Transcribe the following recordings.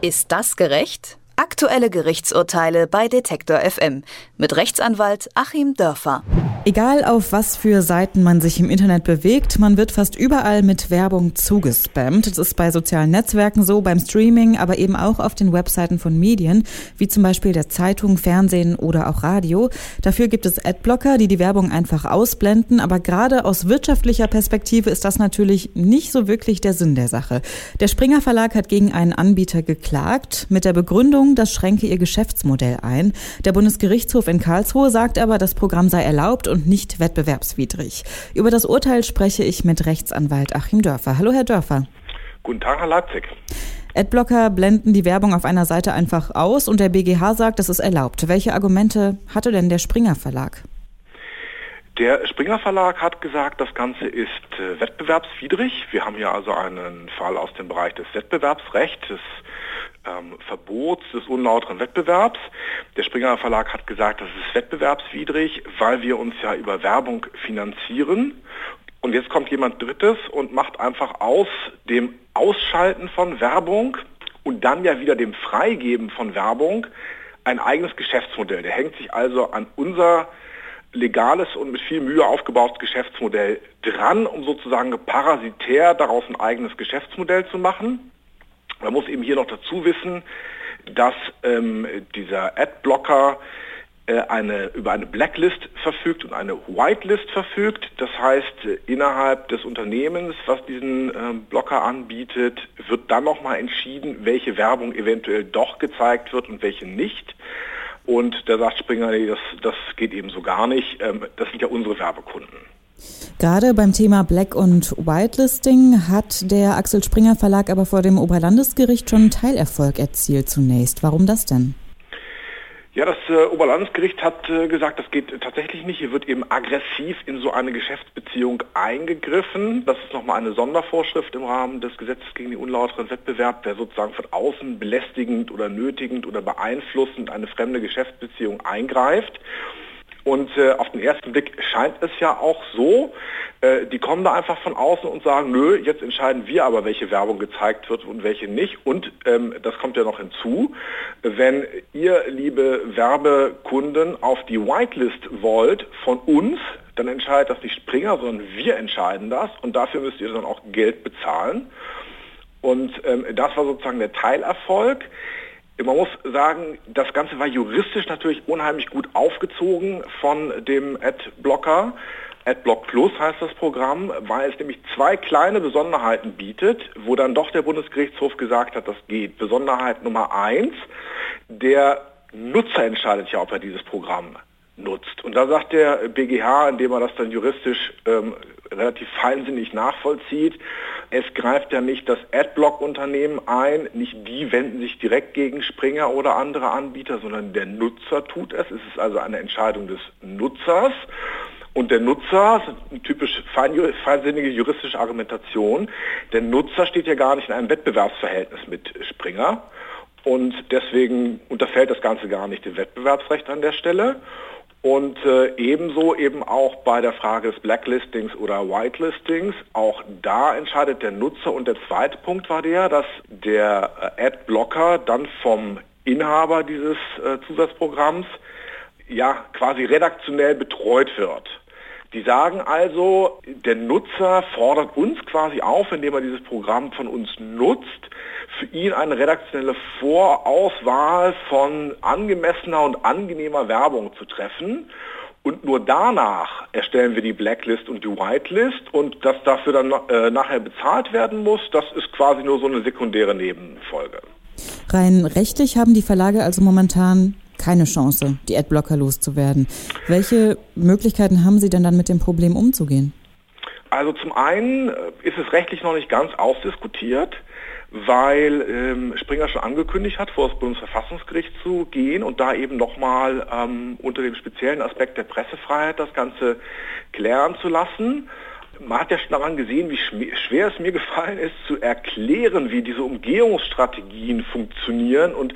Ist das gerecht? Aktuelle Gerichtsurteile bei Detektor FM mit Rechtsanwalt Achim Dörfer. Egal auf was für Seiten man sich im Internet bewegt, man wird fast überall mit Werbung zugespammt. Das ist bei sozialen Netzwerken so, beim Streaming, aber eben auch auf den Webseiten von Medien, wie zum Beispiel der Zeitung, Fernsehen oder auch Radio. Dafür gibt es Adblocker, die die Werbung einfach ausblenden, aber gerade aus wirtschaftlicher Perspektive ist das natürlich nicht so wirklich der Sinn der Sache. Der Springer Verlag hat gegen einen Anbieter geklagt mit der Begründung, das schränke ihr Geschäftsmodell ein. Der Bundesgerichtshof in Karlsruhe sagt aber, das Programm sei erlaubt und nicht wettbewerbswidrig. Über das Urteil spreche ich mit Rechtsanwalt Achim Dörfer. Hallo, Herr Dörfer. Guten Tag, Herr Leipzig. Adblocker blenden die Werbung auf einer Seite einfach aus und der BGH sagt, das ist erlaubt. Welche Argumente hatte denn der Springer Verlag? Der Springer Verlag hat gesagt, das Ganze ist äh, wettbewerbswidrig. Wir haben hier also einen Fall aus dem Bereich des Wettbewerbsrechts, des ähm, Verbots des unlauteren Wettbewerbs. Der Springer Verlag hat gesagt, das ist wettbewerbswidrig, weil wir uns ja über Werbung finanzieren. Und jetzt kommt jemand Drittes und macht einfach aus dem Ausschalten von Werbung und dann ja wieder dem Freigeben von Werbung ein eigenes Geschäftsmodell. Der hängt sich also an unser legales und mit viel Mühe aufgebautes Geschäftsmodell dran, um sozusagen parasitär daraus ein eigenes Geschäftsmodell zu machen. Man muss eben hier noch dazu wissen, dass ähm, dieser Adblocker äh, eine, über eine Blacklist verfügt und eine Whitelist verfügt. Das heißt, äh, innerhalb des Unternehmens, was diesen äh, Blocker anbietet, wird dann nochmal entschieden, welche Werbung eventuell doch gezeigt wird und welche nicht. Und da sagt Springer, nee, das, das geht eben so gar nicht. Ähm, das sind ja unsere Werbekunden. Gerade beim Thema Black- und Whitelisting hat der Axel Springer Verlag aber vor dem Oberlandesgericht schon Teilerfolg erzielt zunächst. Warum das denn? Ja, das äh, Oberlandesgericht hat äh, gesagt, das geht tatsächlich nicht. Hier wird eben aggressiv in so eine Geschäftsbeziehung eingegriffen. Das ist nochmal eine Sondervorschrift im Rahmen des Gesetzes gegen den unlauteren Wettbewerb, der sozusagen von außen belästigend oder nötigend oder beeinflussend eine fremde Geschäftsbeziehung eingreift. Und äh, auf den ersten Blick scheint es ja auch so, äh, die kommen da einfach von außen und sagen, nö, jetzt entscheiden wir aber, welche Werbung gezeigt wird und welche nicht. Und ähm, das kommt ja noch hinzu, wenn ihr, liebe Werbekunden, auf die Whitelist wollt von uns, dann entscheidet das nicht Springer, sondern wir entscheiden das und dafür müsst ihr dann auch Geld bezahlen. Und ähm, das war sozusagen der Teilerfolg. Man muss sagen, das Ganze war juristisch natürlich unheimlich gut aufgezogen von dem Adblocker. AdBlock Plus heißt das Programm, weil es nämlich zwei kleine Besonderheiten bietet, wo dann doch der Bundesgerichtshof gesagt hat, das geht. Besonderheit Nummer eins, der Nutzer entscheidet ja, ob er dieses Programm nutzt. Und da sagt der BGH, indem er das dann juristisch ähm, relativ feinsinnig nachvollzieht, es greift ja nicht das Adblock-Unternehmen ein, nicht die wenden sich direkt gegen Springer oder andere Anbieter, sondern der Nutzer tut es. Es ist also eine Entscheidung des Nutzers. Und der Nutzer, typisch feinsinnige juristische Argumentation, der Nutzer steht ja gar nicht in einem Wettbewerbsverhältnis mit Springer. Und deswegen unterfällt das Ganze gar nicht dem Wettbewerbsrecht an der Stelle. Und äh, ebenso eben auch bei der Frage des Blacklistings oder Whitelistings. Auch da entscheidet der Nutzer. Und der zweite Punkt war der, dass der äh, Adblocker dann vom Inhaber dieses äh, Zusatzprogramms ja quasi redaktionell betreut wird. Die sagen also, der Nutzer fordert uns quasi auf, indem er dieses Programm von uns nutzt, für ihn eine redaktionelle Vorauswahl von angemessener und angenehmer Werbung zu treffen. Und nur danach erstellen wir die Blacklist und die Whitelist und dass dafür dann äh, nachher bezahlt werden muss, das ist quasi nur so eine sekundäre Nebenfolge. Rein rechtlich haben die Verlage also momentan keine Chance, die Adblocker loszuwerden. Welche Möglichkeiten haben Sie denn dann mit dem Problem umzugehen? Also zum einen äh, ist es rechtlich noch nicht ganz ausdiskutiert, weil ähm, Springer schon angekündigt hat, vor das Bundesverfassungsgericht zu gehen und da eben nochmal ähm, unter dem speziellen Aspekt der Pressefreiheit das Ganze klären zu lassen. Man hat ja schon daran gesehen, wie schwer es mir gefallen ist, zu erklären, wie diese Umgehungsstrategien funktionieren und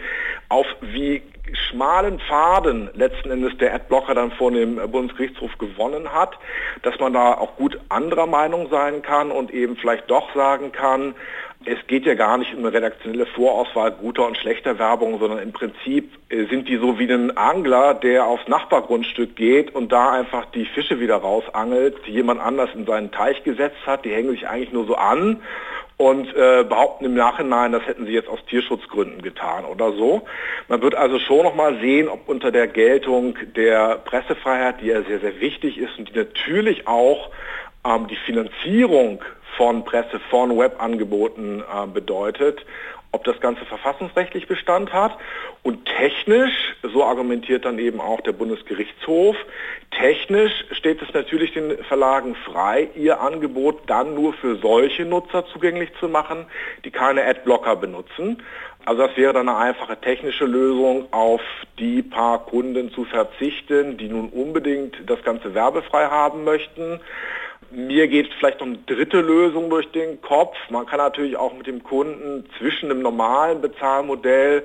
auf wie schmalen Pfaden letzten Endes der Adblocker dann vor dem Bundesgerichtshof gewonnen hat, dass man da auch gut anderer Meinung sein kann und eben vielleicht doch sagen kann, es geht ja gar nicht um eine redaktionelle Vorauswahl guter und schlechter Werbung, sondern im Prinzip äh, sind die so wie ein Angler, der aufs Nachbargrundstück geht und da einfach die Fische wieder rausangelt, die jemand anders in seinen Teich gesetzt hat. Die hängen sich eigentlich nur so an und äh, behaupten im Nachhinein, das hätten sie jetzt aus Tierschutzgründen getan oder so. Man wird also schon noch mal sehen, ob unter der Geltung der Pressefreiheit, die ja sehr, sehr wichtig ist und die natürlich auch ähm, die Finanzierung von Presse, von Webangeboten äh, bedeutet, ob das Ganze verfassungsrechtlich Bestand hat. Und technisch, so argumentiert dann eben auch der Bundesgerichtshof, technisch steht es natürlich den Verlagen frei, ihr Angebot dann nur für solche Nutzer zugänglich zu machen, die keine Adblocker benutzen. Also das wäre dann eine einfache technische Lösung, auf die paar Kunden zu verzichten, die nun unbedingt das Ganze werbefrei haben möchten. Mir geht vielleicht eine dritte Lösung durch den Kopf. Man kann natürlich auch mit dem Kunden zwischen einem normalen Bezahlmodell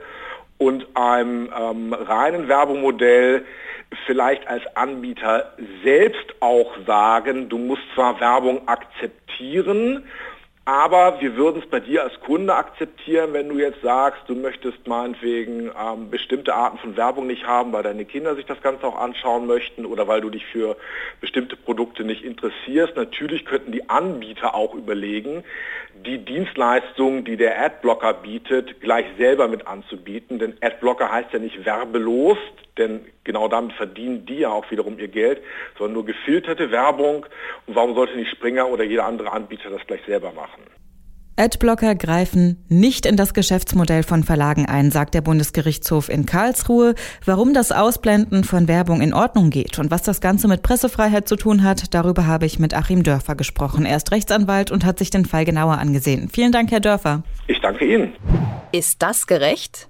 und einem ähm, reinen Werbemodell vielleicht als Anbieter selbst auch sagen, du musst zwar Werbung akzeptieren, aber wir würden es bei dir als Kunde akzeptieren, wenn du jetzt sagst, du möchtest meinetwegen ähm, bestimmte Arten von Werbung nicht haben, weil deine Kinder sich das Ganze auch anschauen möchten oder weil du dich für bestimmte Produkte nicht interessierst. Natürlich könnten die Anbieter auch überlegen, die Dienstleistung, die der Adblocker bietet, gleich selber mit anzubieten. Denn Adblocker heißt ja nicht werbelos, denn genau damit verdienen die ja auch wiederum ihr Geld, sondern nur gefilterte Werbung. Und warum sollte nicht Springer oder jeder andere Anbieter das gleich selber machen? Adblocker greifen nicht in das Geschäftsmodell von Verlagen ein, sagt der Bundesgerichtshof in Karlsruhe. Warum das Ausblenden von Werbung in Ordnung geht und was das Ganze mit Pressefreiheit zu tun hat, darüber habe ich mit Achim Dörfer gesprochen. Er ist Rechtsanwalt und hat sich den Fall genauer angesehen. Vielen Dank, Herr Dörfer. Ich danke Ihnen. Ist das gerecht?